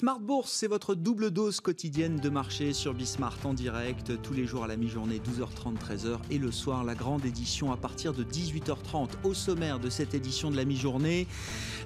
Smart Bourse, c'est votre double dose quotidienne de marché sur Bismart en direct, tous les jours à la mi-journée, 12h30, 13h, et le soir, la grande édition à partir de 18h30. Au sommaire de cette édition de la mi-journée,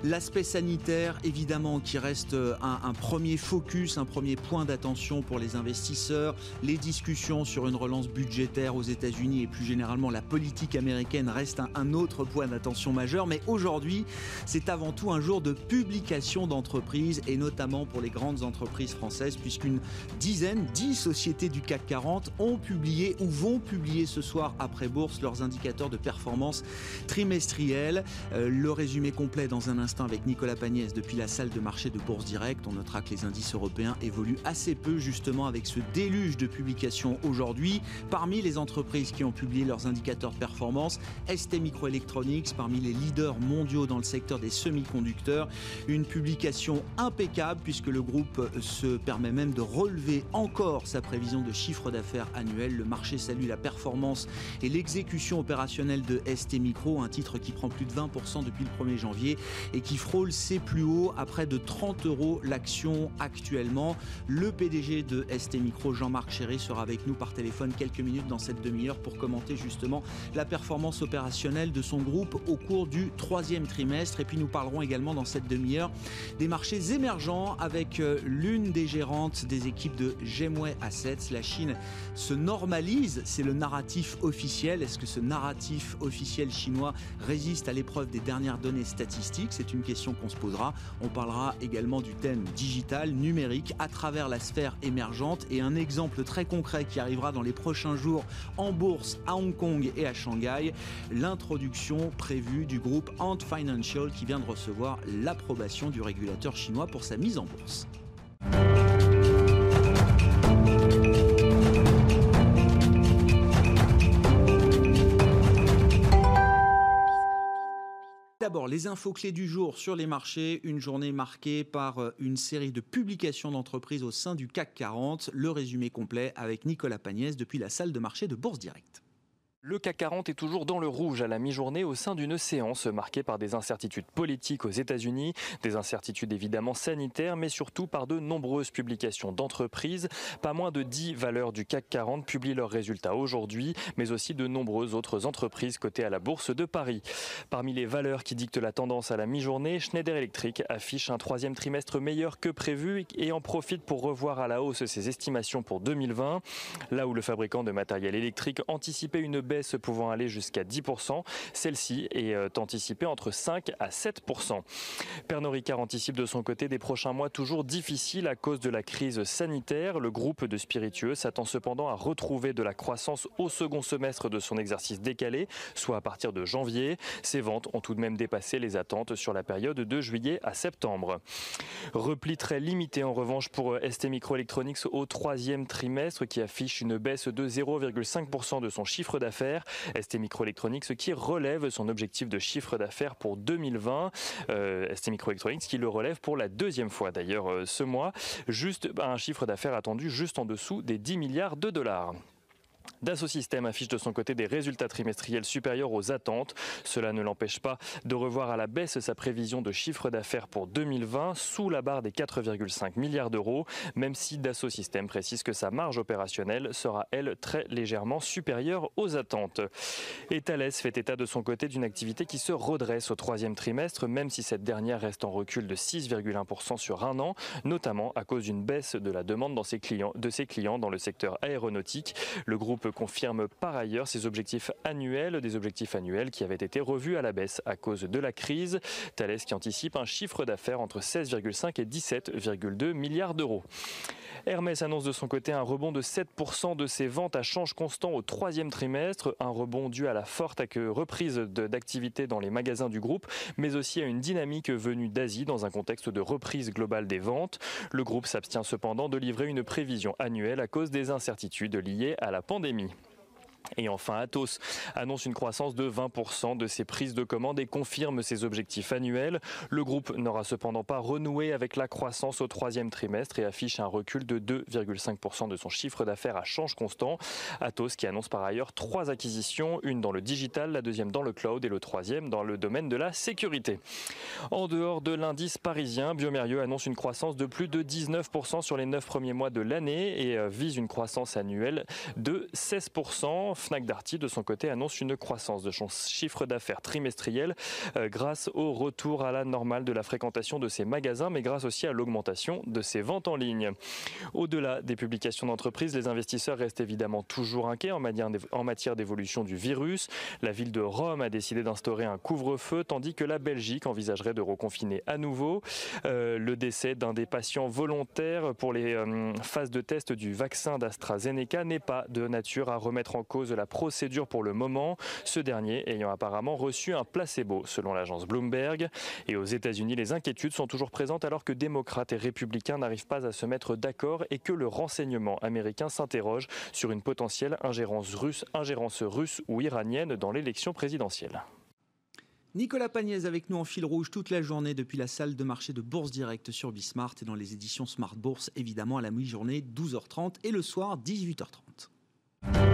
l'aspect sanitaire, évidemment, qui reste un, premier focus, un premier point d'attention pour les investisseurs. Les discussions sur une relance budgétaire aux États-Unis et plus généralement la politique américaine restent un, un autre point d'attention majeur. Mais aujourd'hui, c'est avant tout un jour de publication d'entreprises et notamment pour les grandes entreprises françaises, puisqu'une dizaine, dix sociétés du CAC 40 ont publié ou vont publier ce soir après bourse leurs indicateurs de performance trimestrielle. Euh, le résumé complet dans un instant avec Nicolas Pagnès depuis la salle de marché de Bourse Direct. On notera que les indices européens évoluent assez peu justement avec ce déluge de publications aujourd'hui. Parmi les entreprises qui ont publié leurs indicateurs de performance, ST Microelectronics, parmi les leaders mondiaux dans le secteur des semi-conducteurs, une publication impeccable puisque que le groupe se permet même de relever encore sa prévision de chiffre d'affaires annuel. Le marché salue la performance et l'exécution opérationnelle de ST Micro, un titre qui prend plus de 20% depuis le 1er janvier et qui frôle ses plus hauts à près de 30 euros l'action actuellement. Le PDG de ST Micro, Jean-Marc Chéry, sera avec nous par téléphone quelques minutes dans cette demi-heure pour commenter justement la performance opérationnelle de son groupe au cours du troisième trimestre. Et puis nous parlerons également dans cette demi-heure des marchés émergents avec avec euh, l'une des gérantes des équipes de Gemway Assets. La Chine se normalise, c'est le narratif officiel. Est-ce que ce narratif officiel chinois résiste à l'épreuve des dernières données statistiques? C'est une question qu'on se posera. On parlera également du thème digital, numérique, à travers la sphère émergente et un exemple très concret qui arrivera dans les prochains jours en bourse à Hong Kong et à Shanghai, l'introduction prévue du groupe Ant Financial qui vient de recevoir l'approbation du régulateur chinois pour sa mise en bourse. D'abord, les infos clés du jour sur les marchés, une journée marquée par euh, une série de publications d'entreprises au sein du CAC 40. Le résumé complet avec Nicolas Pagnès depuis la salle de marché de Bourse Directe. Le CAC 40 est toujours dans le rouge à la mi-journée au sein d'une séance marquée par des incertitudes politiques aux États-Unis, des incertitudes évidemment sanitaires, mais surtout par de nombreuses publications d'entreprises. Pas moins de 10 valeurs du CAC 40 publient leurs résultats aujourd'hui, mais aussi de nombreuses autres entreprises cotées à la Bourse de Paris. Parmi les valeurs qui dictent la tendance à la mi-journée, Schneider Electric affiche un troisième trimestre meilleur que prévu et en profite pour revoir à la hausse ses estimations pour 2020. Là où le fabricant de matériel électrique anticipait une baisse baisse pouvant aller jusqu'à 10%. Celle-ci est euh, anticipée entre 5 à 7%. Pernod Ricard anticipe de son côté des prochains mois toujours difficiles à cause de la crise sanitaire. Le groupe de spiritueux s'attend cependant à retrouver de la croissance au second semestre de son exercice décalé, soit à partir de janvier. Ses ventes ont tout de même dépassé les attentes sur la période de juillet à septembre. Repli très limité en revanche pour euh, ST Microelectronics au troisième trimestre qui affiche une baisse de 0,5% de son chiffre d'affaires ST Microelectronics qui relève son objectif de chiffre d'affaires pour 2020. Euh, ST Microelectronics qui le relève pour la deuxième fois d'ailleurs euh, ce mois. Juste un chiffre d'affaires attendu juste en dessous des 10 milliards de dollars. Dassault Systèmes affiche de son côté des résultats trimestriels supérieurs aux attentes. Cela ne l'empêche pas de revoir à la baisse sa prévision de chiffre d'affaires pour 2020 sous la barre des 4,5 milliards d'euros, même si Dassault Systèmes précise que sa marge opérationnelle sera, elle, très légèrement supérieure aux attentes. Et Thales fait état de son côté d'une activité qui se redresse au troisième trimestre, même si cette dernière reste en recul de 6,1% sur un an, notamment à cause d'une baisse de la demande dans de ses clients dans le secteur aéronautique. Le groupe confirme par ailleurs ses objectifs annuels, des objectifs annuels qui avaient été revus à la baisse à cause de la crise. Thales qui anticipe un chiffre d'affaires entre 16,5 et 17,2 milliards d'euros. Hermès annonce de son côté un rebond de 7% de ses ventes à change constant au troisième trimestre, un rebond dû à la forte reprise d'activité dans les magasins du groupe, mais aussi à une dynamique venue d'Asie dans un contexte de reprise globale des ventes. Le groupe s'abstient cependant de livrer une prévision annuelle à cause des incertitudes liées à la pandémie pandémie. Et enfin, Atos annonce une croissance de 20% de ses prises de commandes et confirme ses objectifs annuels. Le groupe n'aura cependant pas renoué avec la croissance au troisième trimestre et affiche un recul de 2,5% de son chiffre d'affaires à change constant. Atos qui annonce par ailleurs trois acquisitions, une dans le digital, la deuxième dans le cloud et le troisième dans le domaine de la sécurité. En dehors de l'indice parisien, Biomérieux annonce une croissance de plus de 19% sur les neuf premiers mois de l'année et euh, vise une croissance annuelle de 16%. Fnac Darty, de son côté, annonce une croissance de son chiffre d'affaires trimestriel euh, grâce au retour à la normale de la fréquentation de ses magasins, mais grâce aussi à l'augmentation de ses ventes en ligne. Au-delà des publications d'entreprises, les investisseurs restent évidemment toujours inquiets en matière d'évolution du virus. La ville de Rome a décidé d'instaurer un couvre-feu, tandis que la Belgique envisagerait de reconfiner à nouveau. Euh, le décès d'un des patients volontaires pour les euh, phases de test du vaccin d'AstraZeneca n'est pas de nature à remettre en cause de la procédure pour le moment, ce dernier ayant apparemment reçu un placebo selon l'agence Bloomberg. Et aux États-Unis, les inquiétudes sont toujours présentes alors que démocrates et républicains n'arrivent pas à se mettre d'accord et que le renseignement américain s'interroge sur une potentielle ingérence russe, ingérence russe ou iranienne dans l'élection présidentielle. Nicolas Pagnès avec nous en fil rouge toute la journée depuis la salle de marché de Bourse Directe sur Bismart et dans les éditions Smart Bourse, évidemment à la mi-journée 12h30 et le soir 18h30.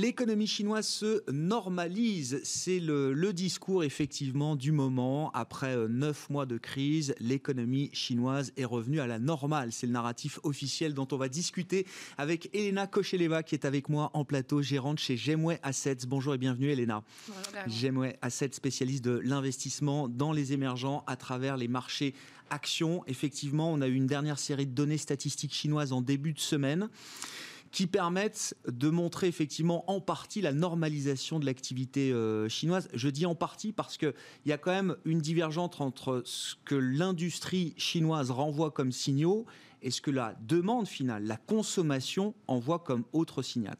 L'économie chinoise se normalise. C'est le, discours effectivement du moment. Après euh, neuf mois de crise, l'économie chinoise est revenue à la normale. C'est le narratif officiel dont on va discuter avec Elena Kocheleva qui est avec moi en plateau, gérante chez Gemway Assets. Bonjour et bienvenue Elena. Gemway Assets, spécialiste de l'investissement dans les émergents à travers les marchés actions. Effectivement, on a eu une dernière série de données statistiques chinoises en début de semaine qui permettent de montrer effectivement en partie la normalisation de l'activité euh, chinoise. Je dis en partie parce qu'il y a quand même une divergence entre ce que l'industrie chinoise renvoie comme signaux et ce que la demande finale, la consommation, envoie comme autre signal.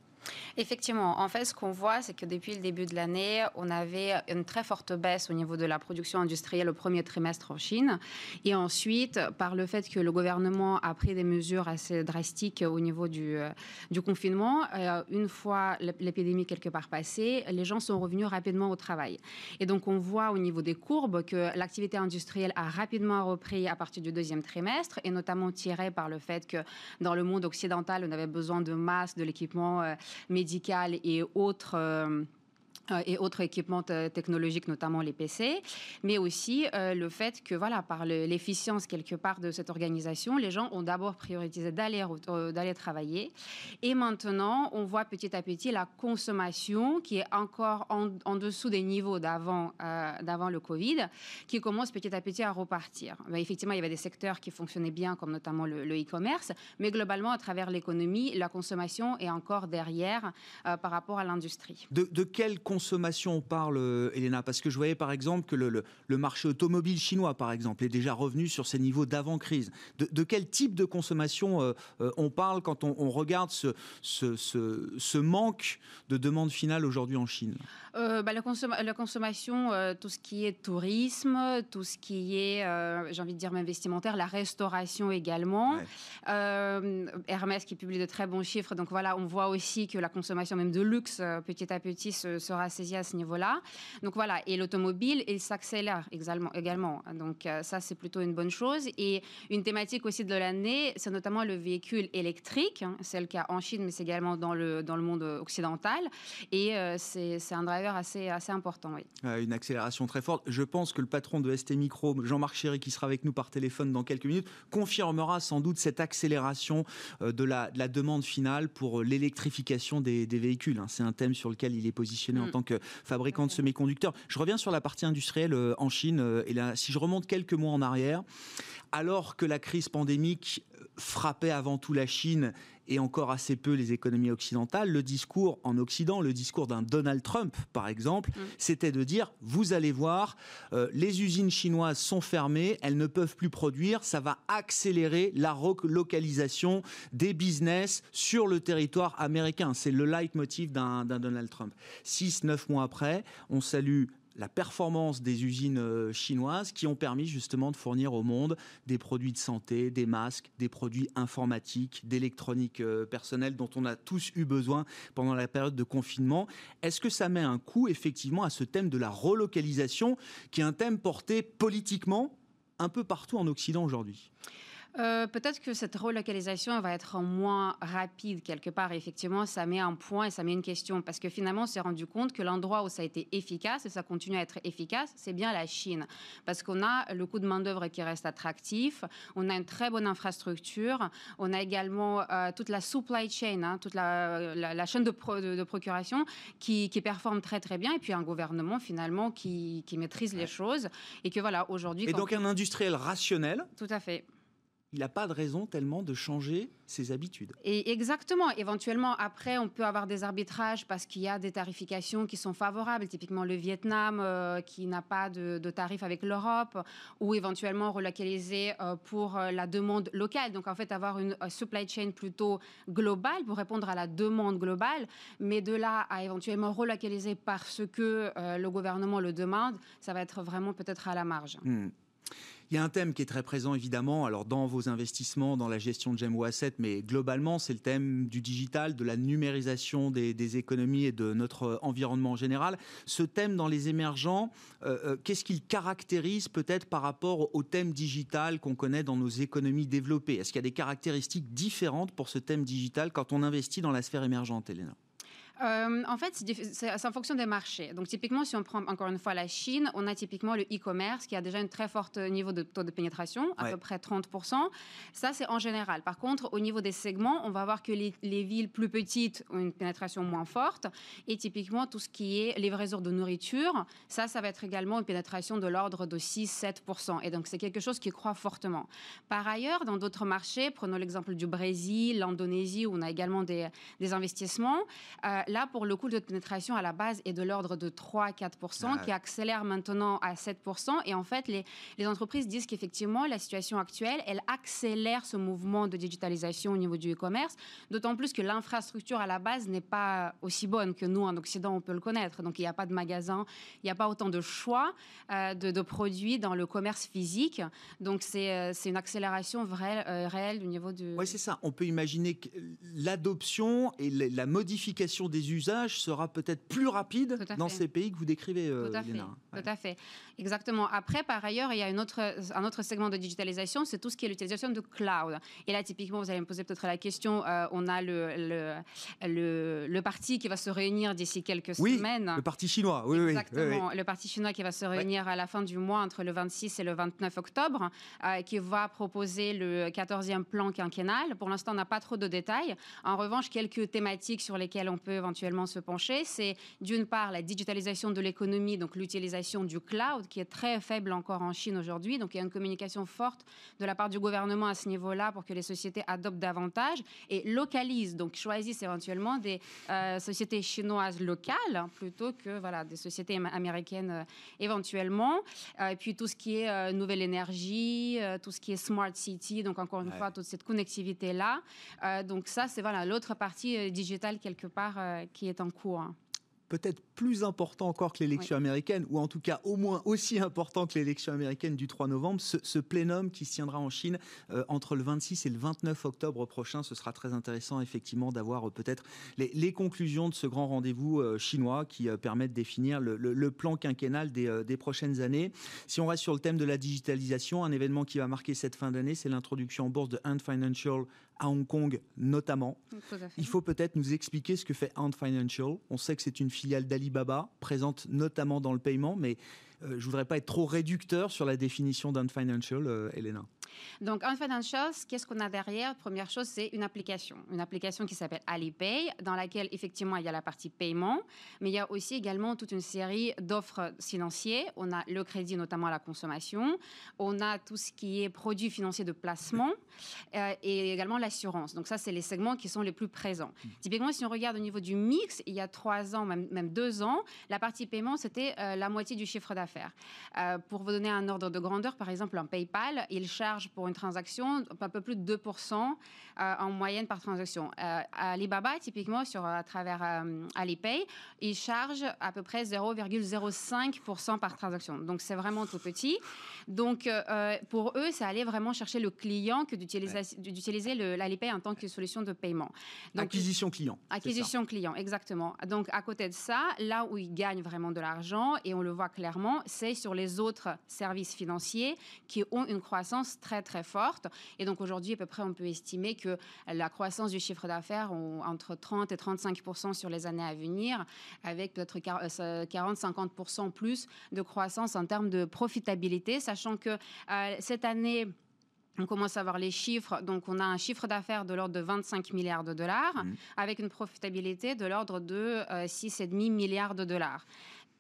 Effectivement, en fait, ce qu'on voit, c'est que depuis le début de l'année, on avait une très forte baisse au niveau de la production industrielle au premier trimestre en Chine. Et ensuite, par le fait que le gouvernement a pris des mesures assez drastiques au niveau du, euh, confinement, euh, une fois l'épidémie quelque part passée, les gens sont revenus rapidement au travail. Et donc, on voit au niveau des courbes que l'activité industrielle a rapidement repris à partir du deuxième trimestre, et notamment tiré par le fait que dans le monde occidental, on avait besoin de masse, de l'équipement euh, médicales et autres euh, et autres équipements technologiques, notamment les PC, mais aussi euh, le fait que, voilà, par l'efficience quelque part de cette organisation, les gens ont d'abord priorisé d'aller euh, travailler. Et maintenant, on voit petit à petit la consommation qui est encore en, dessous des niveaux d'avant d'avant le Covid, qui commence petit à petit à repartir. effectivement, il y avait des secteurs qui fonctionnaient bien, comme notamment le e-commerce, mais globalement, à travers l'économie, la consommation est encore derrière par rapport à l'industrie. De, de quelle consommation on parle, euh, Elena Parce que je voyais par exemple que le, marché automobile chinois, par exemple, est déjà revenu sur ses niveaux d'avant-crise. De, quel type de consommation euh, euh, on parle quand on, regarde ce, ce, manque de demande finale aujourd'hui en Chine? Bah, la, consommation, tout ce qui est tourisme, tout ce qui est, j'ai envie de dire, vestimentaire, la restauration également. Hermès qui publie de très bons chiffres. Donc voilà, on voit aussi que la consommation même de luxe, petit à petit, se, saisi à ce niveau-là. Donc voilà, et l'automobile, il s'accélère également. Donc euh, ça, c'est plutôt une bonne chose. Et une thématique aussi de l'année, c'est notamment le véhicule électrique. Hein. C'est le cas en Chine, mais c'est également dans le, dans le monde occidental. Et euh, c'est un driver assez, assez important, oui. une accélération très forte. Je pense que le patron de ST Micro, Jean-Marc Chéry, qui sera avec nous par téléphone dans quelques minutes, confirmera sans doute cette accélération euh, de la, de la demande finale pour l'électrification des, des, véhicules. Hein. C'est un thème sur lequel il est positionné en mm. tant que fabricant de semi-conducteurs. Je reviens sur la partie industrielle euh, en Chine. Euh, et là, si je remonte quelques mois en arrière, alors que la crise pandémique frappait avant tout la Chine et encore assez peu les économies occidentales, le discours en Occident, le discours d'un Donald Trump, par exemple, mm. c'était de dire, vous allez voir, les usines chinoises sont fermées, elles ne peuvent plus produire, ça va accélérer la relocalisation des business sur le territoire américain. C'est le leitmotiv d'un Donald Trump. Six, neuf mois après, on salue la performance des usines euh, chinoises qui ont permis justement de fournir au monde des produits de santé, des masques, des produits informatiques, d'électronique euh, personnelle dont on a tous eu besoin pendant la période de confinement. Est-ce que ça met un coup effectivement à ce thème de la relocalisation qui est un thème porté politiquement un peu partout en Occident aujourd'hui? Euh, peut-être que cette relocalisation va être moins rapide quelque part. Effectivement, ça met un point et ça met une question parce que finalement, on s'est rendu compte que l'endroit où ça a été efficace et ça continue à être efficace, c'est bien la Chine parce qu'on a le coût de main d'œuvre qui reste attractif, on a une très bonne infrastructure, on a également euh, toute la supply chain, hein, toute la, chaîne de, de, procuration qui, performe très très bien et puis un gouvernement finalement qui, maîtrise les choses et que voilà aujourd'hui. Et donc un industriel rationnel. Tout à fait il n'a pas de raison tellement de changer ses habitudes. Et exactement. Éventuellement, après, on peut avoir des arbitrages parce qu'il y a des tarifications qui sont favorables. Typiquement, le Vietnam euh, qui n'a pas de, de tarif avec l'Europe, ou éventuellement relocaliser euh, pour euh, la demande locale. Donc, en fait, avoir une supply chain plutôt globale pour répondre à la demande globale. Mais de là à éventuellement relocaliser parce que le gouvernement le demande, ça va être vraiment peut-être à la marge. Hmm. Il y a un thème qui est très présent évidemment, alors dans vos investissements, dans la gestion de GEMO Asset, mais globalement, c'est le thème du digital, de la numérisation des, économies et de notre environnement en général. Ce thème dans les émergents, euh, euh, qu'est-ce qu'il caractérise peut-être par rapport au thème digital qu'on connaît dans nos économies développées? Est-ce qu'il y a des caractéristiques différentes pour ce thème digital quand on investit dans la sphère émergente, Elena euh, en fait, c'est en fonction des marchés. Donc, typiquement, si on prend encore une fois la Chine, on a typiquement le e-commerce qui a déjà un très fort niveau de taux de pénétration, à peu près 30%. Ça, c'est en général. Par contre, au niveau des segments, on va voir que les, villes plus petites ont une pénétration moins forte. Et typiquement, tout ce qui est livraison de nourriture, ça, ça va être également une pénétration de l'ordre de 6-7%. Et donc, c'est quelque chose qui croît fortement. Par ailleurs, dans d'autres marchés, prenons l'exemple du Brésil, l'Indonésie, où on a également des, investissements. Euh, là, pour le coût de pénétration à la base est de l'ordre de 3-4%, qui accélère maintenant à 7%. Et en fait, les, les entreprises disent qu'effectivement, la situation actuelle, elle accélère ce mouvement de digitalisation au niveau du e-commerce, d'autant plus que l'infrastructure à la base n'est pas aussi bonne que nous en Occident, on peut le connaître. Donc, il n'y a pas de magasins, il n'y a pas autant de choix euh, de, produits dans le commerce physique. Donc, c'est euh, une accélération vraie, euh, réelle du niveau du... Oui, c'est ça. On peut imaginer que l'adoption et la modification des des usages sera peut-être plus rapide dans ces pays que vous décrivez, euh, Tout à fait. Tout à fait. Exactement. Après, par ailleurs, il y a une autre, un autre segment de digitalisation, c'est tout ce qui est l'utilisation de cloud. Et là, typiquement, vous allez me poser peut-être la question, euh, on a le le, le, parti qui va se réunir d'ici quelques oui, semaines. Le parti chinois, oui, Exactement. Le parti chinois qui va se réunir à la fin du mois, entre le 26 et le 29 octobre, euh, qui va proposer le 14e plan quinquennal. Pour l'instant, on n'a pas trop de détails. En revanche, quelques thématiques sur lesquelles on peut éventuellement se pencher, c'est d'une part la digitalisation de l'économie, donc l'utilisation du cloud qui est très faible encore en Chine aujourd'hui. Donc il y a une communication forte de la part du gouvernement à ce niveau-là pour que les sociétés adoptent davantage et localisent, donc choisissent éventuellement des euh, sociétés chinoises locales plutôt que voilà, des sociétés américaines euh, éventuellement. Euh, et puis tout ce qui est nouvelle énergie, tout ce qui est smart city, donc encore une fois toute cette connectivité-là. donc ça, c'est voilà, l'autre partie digitale quelque part qui est en cours peut-être plus important encore que l'élection américaine, ou en tout cas au moins aussi important que l'élection américaine du 3 novembre, ce, plénum qui se tiendra en Chine euh, entre le 26 et le 29 octobre prochain. Ce sera très intéressant effectivement d'avoir euh, peut-être les, conclusions de ce grand rendez-vous euh, chinois qui permet de définir le, plan quinquennal des, des, prochaines années. Si on reste sur le thème de la digitalisation, un événement qui va marquer cette fin d'année, c'est l'introduction en bourse de Ant Financial à Hong Kong notamment. Il faut peut-être nous expliquer ce que fait Ant Financial. On sait que c'est une filiale d'Alibaba, présente notamment dans le paiement, mais euh, je ne voudrais pas être trop réducteur sur la définition d'Ant Financial, euh, Elena. Donc, en Financial, qu'est-ce qu'on a derrière? Première chose, c'est une application. Une application qui s'appelle Alipay, dans laquelle, effectivement, il y a la partie paiement, mais il y a aussi également toute une série d'offres financières. On a le crédit, notamment à la consommation. On a tout ce qui est produits financiers de placement euh, et également l'assurance. Donc, ça, c'est les segments qui sont les plus présents. Mmh. Typiquement, si on regarde au niveau du mix, il y a trois ans, même, même deux ans, la partie paiement, c'était euh, la moitié du chiffre d'affaires. Euh, pour vous donner un ordre de grandeur, par exemple, un PayPal, il charge pour une transaction un peu plus de 2% en moyenne par transaction. Alibaba, typiquement, sur, à travers Alipay, il charge à peu près 0,05% par transaction. Donc, c'est vraiment tout petit. Donc, pour eux, c'est aller vraiment chercher le client que d'utiliser l'Alipay en tant que solution de paiement. acquisition client. Acquisition client, exactement. Donc, à côté de ça, là où ils gagnent vraiment de l'argent, et on le voit clairement, c'est sur les autres services financiers qui ont une croissance très, très forte. Et donc, aujourd'hui, à peu près, on peut estimer que la croissance du chiffre d'affaires entre 30 et 35 sur les années à venir, avec peut-être 40-50 plus de croissance en termes de profitabilité, sachant que euh, cette année, on commence à voir les chiffres. Donc, on a un chiffre d'affaires de l'ordre de 25 milliards de dollars, mmh. avec une profitabilité de l'ordre de 6,5 euh, milliards de dollars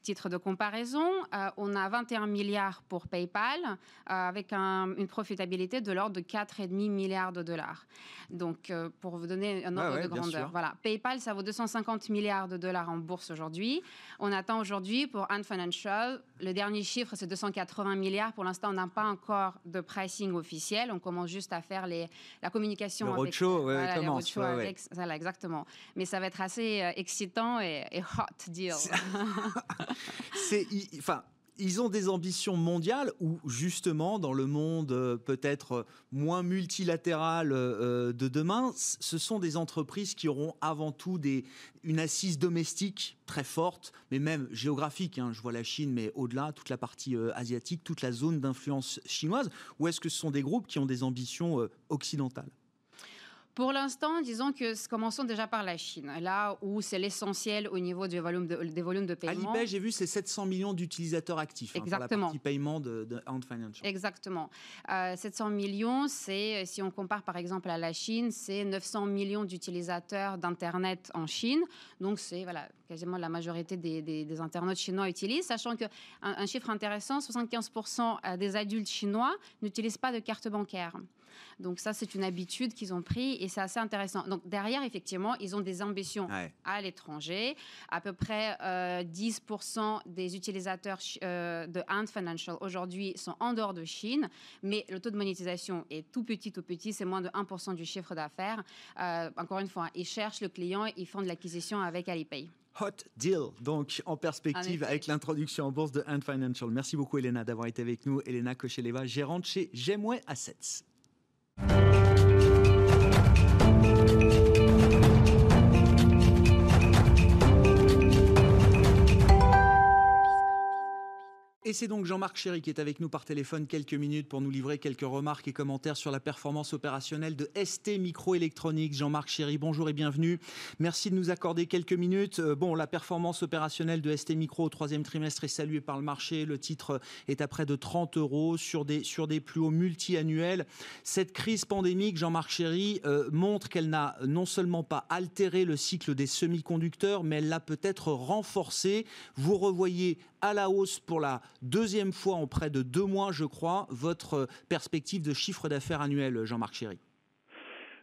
titre de comparaison, euh, on a 21 milliards pour PayPal euh, avec une profitabilité de l'ordre de 4,5 milliards de dollars. Donc, euh, pour vous donner un ordre de grandeur, voilà. PayPal, ça vaut 250 milliards de dollars en bourse aujourd'hui. On attend aujourd'hui pour Ant Financial, le dernier chiffre, c'est 280 milliards. Pour l'instant, on n'a pas encore de pricing officiel. On commence juste à faire les, la communication. Le roadshow, voilà, commence. voilà, exactement. Mais ça va être assez excitant et, et hot deal. c'est, enfin, ils ont des ambitions mondiales ou justement dans le monde euh, peut-être moins multilatéral euh, de demain, ce sont des entreprises qui auront avant tout une assise domestique très forte, mais même géographique. Hein. je vois la Chine, mais au-delà, toute la partie euh, asiatique, toute la zone d'influence chinoise. Ou est-ce que ce sont des groupes qui ont des ambitions occidentales? Pour l'instant, disons que commençons déjà par la Chine, là où c'est l'essentiel au niveau du volume des volumes de paiement. Alipay, j'ai vu, c'est 700 millions d'utilisateurs actifs Exactement. Hein, pour la partie paiement de, de Ant Financial. Exactement. 700 euh, millions, c'est, si on compare par exemple à la Chine, c'est 900 millions d'utilisateurs d'Internet en Chine. Donc c'est voilà, quasiment la majorité des, internautes chinois utilisent, sachant qu'un un chiffre intéressant, 75% euh, des adultes chinois n'utilisent pas de carte bancaire. Donc ça, c'est une habitude qu'ils ont pris et c'est assez intéressant. Donc derrière, effectivement, ils ont des ambitions à l'étranger. À peu près 10% euh, des utilisateurs euh, de Ant Financial aujourd'hui sont en dehors de Chine, mais le taux de monétisation est tout petit, tout petit. C'est moins de 1% du chiffre d'affaires. Euh, encore une fois, ils cherchent le client, ils font de l'acquisition avec Alipay. Hot Deal, donc en perspective avec l'introduction en bourse de Ant Financial. Merci beaucoup Elena d'avoir été avec nous. Elena Kocheleva, gérante chez Gemway Assets. Et c'est donc Jean-Marc Chéry qui est avec nous par téléphone quelques minutes pour nous livrer quelques remarques et commentaires sur la performance opérationnelle de ST Microelectronics. Jean-Marc Chéry, bonjour et bienvenue. Merci de nous accorder quelques minutes. Euh, bon, la performance opérationnelle de ST Micro au troisième trimestre est saluée par le marché. Le titre est à près de 30 euros sur des, sur des plus hauts multi-annuels. Cette crise pandémique, Jean-Marc Chéry, euh, montre qu'elle n'a non seulement pas altéré le cycle des semi-conducteurs, mais elle l'a peut-être renforcé. Vous revoyez à la hausse pour la deuxième fois en près de deux mois, je crois, votre perspective de chiffre d'affaires annuel, Jean-Marc Chéry.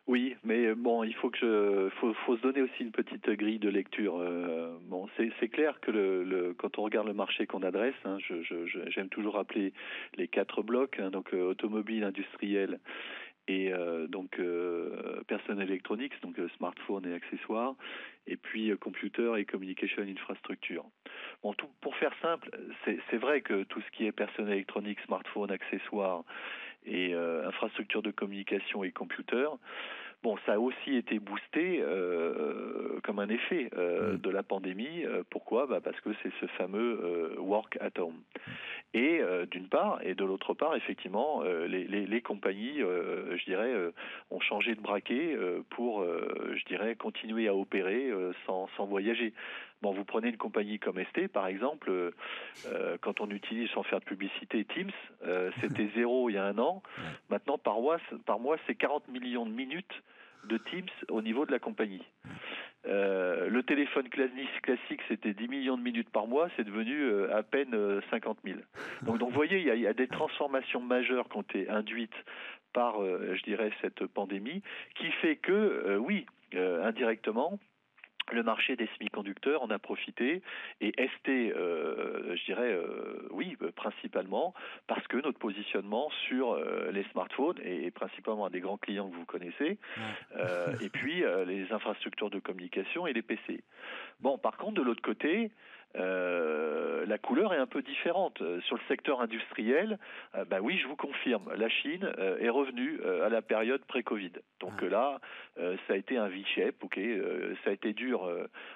Oui, mais bon, il faut se donner aussi une petite grille de lecture. Euh, bon, c'est clair que quand on regarde le marché qu'on adresse, hein, j'aime toujours rappeler les quatre blocs, hein, donc euh, automobile, industriel et euh, donc euh, personal electronics, donc euh, smartphone et accessoires, et puis euh, computer et communication infrastructure. Bon, tout, pour faire simple, c'est vrai que tout ce qui est personal electronics, smartphone, accessoires et infrastructure de communication et computer, Bon, ça a aussi été boosté euh, comme un effet euh, mm. de la pandémie. Euh, pourquoi? Bah Parce que c'est ce fameux work at home. Et d'une part, et de l'autre part, effectivement, les, les, les, compagnies, je dirais, ont changé de braquet pour, je dirais, continuer à opérer sans, sans voyager. Bon, vous prenez une compagnie comme ST, par exemple, euh, quand on utilise sans faire de publicité Teams, euh, c'était zéro il y a un an. Maintenant, par mois, par mois, c'est 40 millions de minutes de Teams au niveau de la compagnie. Euh, le téléphone classique, c'était 10 millions de minutes par mois, c'est devenu euh, à peine 50 000. Donc, donc vous voyez, il y, a, il y, a, des transformations majeures qui ont été induites par, je dirais, cette pandémie, qui fait que, oui, indirectement, le marché des semi-conducteurs en a profité et ST, euh, je dirais, euh, oui, euh, principalement parce que notre positionnement sur les smartphones et, principalement à des grands clients que vous connaissez, et puis les infrastructures de communication et les PC. Bon, par contre, de l'autre côté, euh, la couleur est un peu différente. Euh, sur le secteur industriel, euh, bah oui, je vous confirme, la Chine est revenue à la période pré-Covid. Donc ah. là, ça a été un V-shape, ok, ça a été dur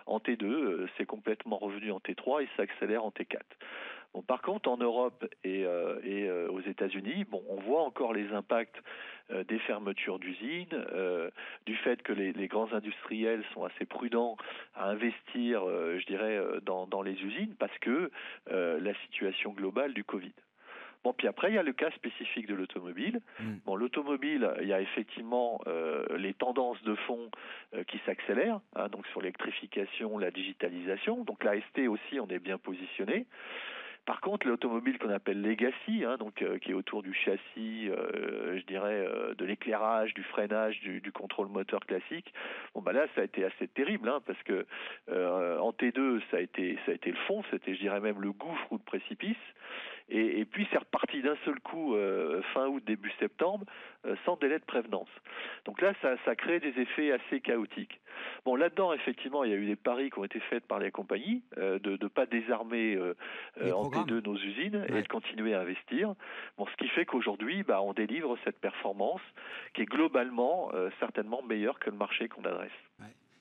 en T2, c'est complètement revenu en T3 et ça accélère en T4. Bon, par contre, en Europe et, et aux États-Unis, bon, on voit encore les impacts euh, des fermetures d'usines, euh, du fait que les, grands industriels sont assez prudents à investir, euh, je dirais, dans, les usines parce que la situation globale du Covid. Bon, puis après, il y a le cas spécifique de l'automobile. Mm. Bon, l'automobile, il y a effectivement les tendances de fond qui s'accélèrent, hein, donc sur l'électrification, la digitalisation. Donc la ST aussi, on est bien positionné. Par contre, l'automobile qu'on appelle legacy, hein, donc euh, qui est autour du châssis, euh, je dirais, euh, de l'éclairage, du freinage, du, contrôle moteur classique, bon bah là, ça a été assez terrible, hein, parce que en T2, ça a été, ça a été le fond, c'était, je dirais même le gouffre ou le précipice. Et, puis c'est reparti d'un seul coup euh, fin août, début septembre, euh, sans délai de prévenance. Donc là, ça, ça crée des effets assez chaotiques. Bon, là-dedans, effectivement, il y a eu des paris qui ont été faits par les compagnies euh, de ne pas désarmer en T2 nos usines et de continuer à investir. Bon, ce qui fait qu'aujourd'hui, bah, on délivre cette performance qui est globalement certainement meilleure que le marché qu'on adresse.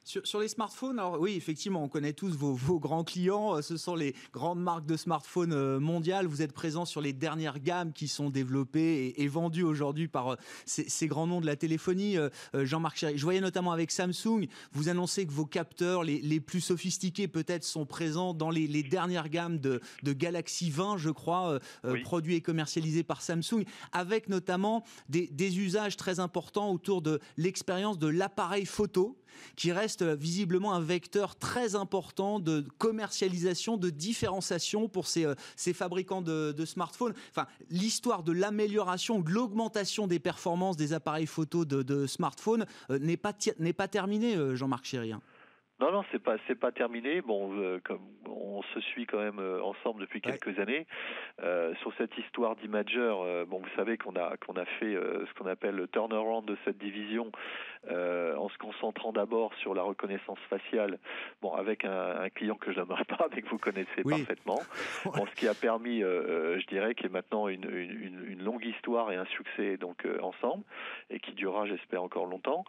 Sur, les smartphones, alors oui, effectivement, on connaît tous vos, grands clients. Euh, ce sont les grandes marques de smartphones euh, mondiales. Vous êtes présent sur les dernières gammes qui sont développées et, vendues aujourd'hui par euh, ces, grands noms de la téléphonie. Jean-Marc Chéry, je voyais notamment avec Samsung, vous annoncez que vos capteurs les, plus sophistiqués peut-être sont présents dans les, dernières gammes de, Galaxy 20, je crois, produits et commercialisés par Samsung, avec notamment des, des usages très importants autour de l'expérience de l'appareil photo qui reste visiblement un vecteur très important de commercialisation, de différenciation pour ces, euh, fabricants de, smartphones. Enfin, l'histoire de l'amélioration, de l'augmentation des performances des appareils photo de, smartphones euh, n'est pas, terminée, euh, Jean-Marc Chérien. Non, non, c'est pas, c'est pas terminé. Bon, euh, comme on se suit quand même euh, ensemble depuis quelques années euh, sur cette histoire d'imager. bon, vous savez qu'on a qu'on a fait ce qu'on appelle le turnaround de cette division en se concentrant d'abord sur la reconnaissance faciale. Bon, avec un, client que je n'aimerais pas, mais que vous connaissez parfaitement. Bon, ce qui a permis, je dirais, qui est maintenant une, une, une, longue histoire et un succès donc ensemble et qui durera, j'espère, encore longtemps.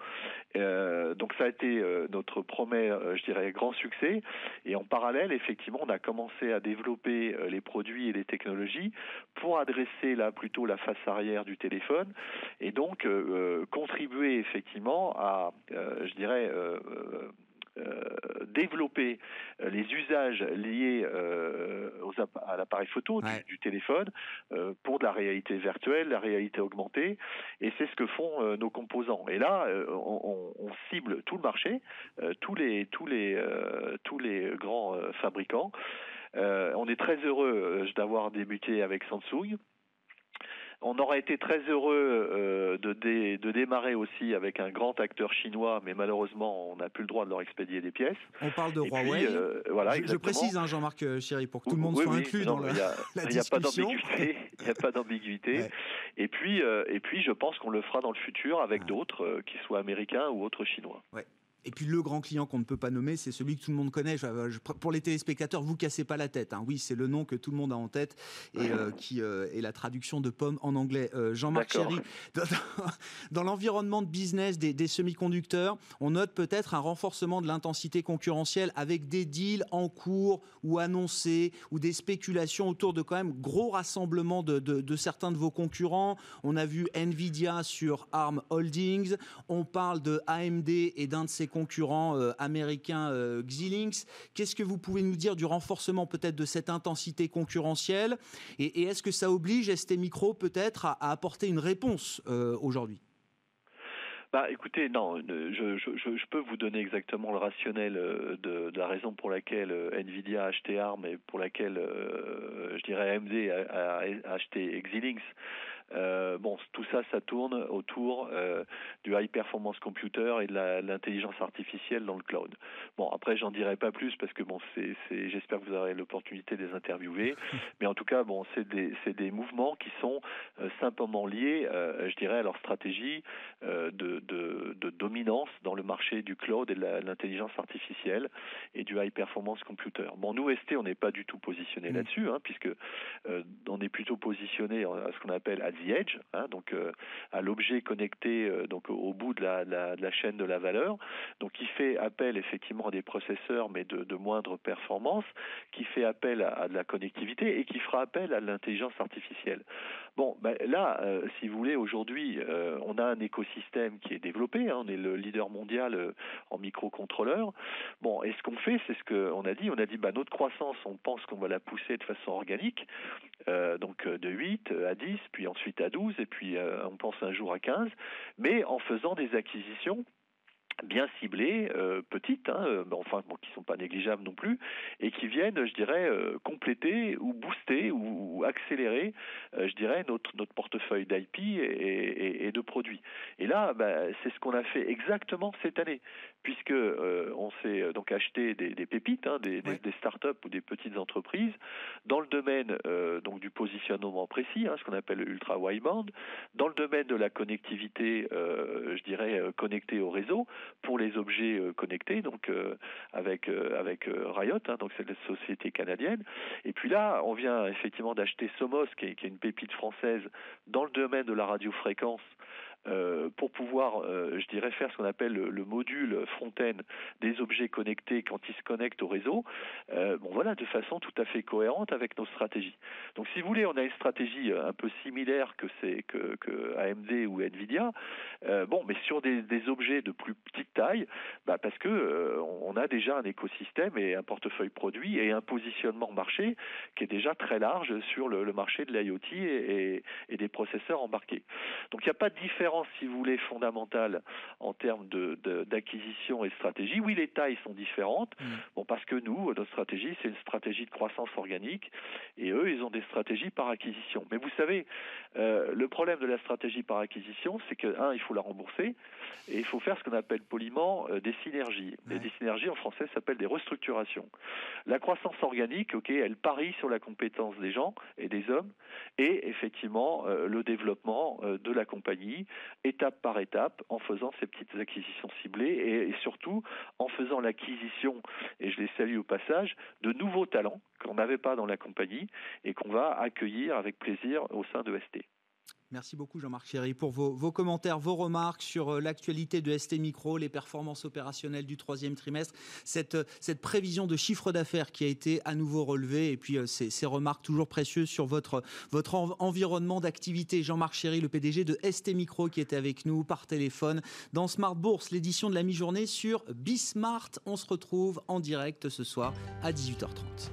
donc ça a été notre promesse je dirais, grand succès. Et en parallèle, effectivement, on a commencé à développer euh, les produits et les technologies pour adresser là plutôt la face arrière du téléphone et donc euh, contribuer effectivement à, je dirais, euh, développer euh, les usages liés euh, aux à l'appareil photo du, téléphone pour de la réalité virtuelle, la réalité augmentée, et c'est ce que font nos composants. Et là, on, on, cible tout le marché, tous les tous les tous les grands fabricants. on est très heureux d'avoir débuté avec Samsung. On aurait été très heureux euh, de, de démarrer aussi avec un grand acteur chinois, mais malheureusement, on n'a plus le droit de leur expédier des pièces. On parle de Huawei. Euh, voilà, je, précise, hein, Jean-Marc euh, Chéry, pour que tout le monde soit inclus dans la, la, Il n'y a pas d'ambiguïté. Il n'y a pas d'ambiguïté. Et puis, et puis, je pense qu'on le fera dans le futur avec d'autres, qu'ils soient américains ou autres chinois. Ouais. Et puis le grand client qu'on ne peut pas nommer, c'est celui que tout le monde connaît. pour les téléspectateurs, vous cassez pas la tête. Hein. Oui, c'est le nom que tout le monde a en tête et euh, qui euh, est la traduction de pomme en anglais. Euh, Jean-Marc Chéry, dans, l'environnement de business des, semi-conducteurs, on note peut-être un renforcement de l'intensité concurrentielle avec des deals en cours ou annoncés ou des spéculations autour de quand même gros rassemblements de, de certains de vos concurrents. On a vu Nvidia sur ARM Holdings. On parle de AMD et d'un de ses concurrents euh, américains euh, Xilinx. Qu'est-ce que vous pouvez nous dire du renforcement peut-être de cette intensité concurrentielle Et, est-ce que ça oblige ST Micro peut-être à, apporter une réponse euh, aujourd'hui? Bah, écoutez, non, je, peux vous donner exactement le rationnel de, la raison pour laquelle Nvidia a acheté ARM et pour laquelle, je dirais, AMD a acheté Xilinx. Euh, bon, tout ça, ça tourne autour euh, du high performance computer et de l'intelligence artificielle dans le cloud. Bon, après, j'en dirai pas plus parce que bon, c'est, j'espère que vous aurez l'opportunité de les interviewer. Mais en tout cas, bon, c'est des, c'est des mouvements qui sont euh, simplement liés, je dirais, à leur stratégie de, de, de, dominance dans le marché du cloud et de l'intelligence artificielle et du high performance computer. Bon, nous, ST, on n'est pas du tout positionné mm. là-dessus, hein, puisque on est plutôt positionné à ce qu'on appelle à the edge, hein, donc euh, à l'objet connecté euh, donc au bout de la, la, chaîne de la valeur, donc qui fait appel effectivement à des processeurs mais de, de moindre performance, qui fait appel à, de la connectivité et qui fera appel à l'intelligence artificielle. Bon, ben là, euh, si vous voulez, aujourd'hui, on a un écosystème qui est développé. Hein, on est le leader mondial en microcontrôleurs. Bon, et ce qu'on fait, c'est ce qu'on a dit. On a dit, bah, notre croissance, on pense qu'on va la pousser de façon organique, donc de 8 à 10, puis ensuite à 12, et puis euh, on pense un jour à 15, mais en faisant des acquisitions bien ciblées, euh, petites, hein, euh, enfin bon, qui sont pas négligeables non plus, et qui viennent, je dirais, euh, compléter ou booster ou, accélérer, je dirais, notre notre portefeuille d'IP et, et, de produits. Et là, bah, c'est ce qu'on a fait exactement cette année, puisque on s'est donc acheté des, des pépites, hein, des, des, des startups ou des petites entreprises dans le domaine donc du positionnement précis, hein, ce qu'on appelle le ultra wideband, dans le domaine de la connectivité, je dirais, connectée au réseau pour les objets euh, connectés, donc euh, avec euh, avec Riot, hein, donc c'est la société canadienne. Et puis là, on vient effectivement d'acheter Somos, qui est, qui est une pépite française dans le domaine de la radiofréquence euh, pour pouvoir, euh, je dirais, faire ce qu'on appelle le, module fontaine des objets connectés quand ils se connectent au réseau. Euh, bon, voilà, de façon tout à fait cohérente avec nos stratégies. Donc, si vous voulez, on a une stratégie un peu similaire que c'est que, AMD ou Nvidia. bon, mais sur des, objets de plus petite taille, bah parce que on a déjà un écosystème et un portefeuille produit et un positionnement marché qui est déjà très large sur le, le marché de l'IoT et, et, et, des processeurs embarqués. Donc, il n'y a pas de différence si vous voulez, fondamentale en termes d'acquisition de, et de stratégie. Oui, les tailles sont différentes. Mm. Bon, parce que nous, notre stratégie, c'est une stratégie de croissance organique, et eux, ils ont des stratégies par acquisition. Mais vous savez, euh, le problème de la stratégie par acquisition, c'est que un, il faut la rembourser, et il faut faire ce qu'on appelle poliment euh, des synergies. Et des synergies en français s'appellent des restructurations. La croissance organique, ok, elle parie sur la compétence des gens et des hommes, et effectivement euh, le développement de la compagnie étape par étape, en faisant ces petites acquisitions ciblées et, surtout en faisant l'acquisition, et je les salue au passage, de nouveaux talents qu'on n'avait pas dans la compagnie et qu'on va accueillir avec plaisir au sein de ST. Merci beaucoup Jean-Marc Chéry pour vos, commentaires, vos remarques sur euh, l'actualité de ST Micro, les performances opérationnelles du troisième trimestre, cette, euh, cette prévision de chiffre d'affaires qui a été à nouveau relevée et puis euh, ces, remarques toujours précieuses sur votre, votre environnement d'activité. Jean-Marc Chéry, le PDG de ST Micro qui était avec nous par téléphone dans Smart Bourse, l'édition de la mi-journée sur Bismart. On se retrouve en direct ce soir à 18h30.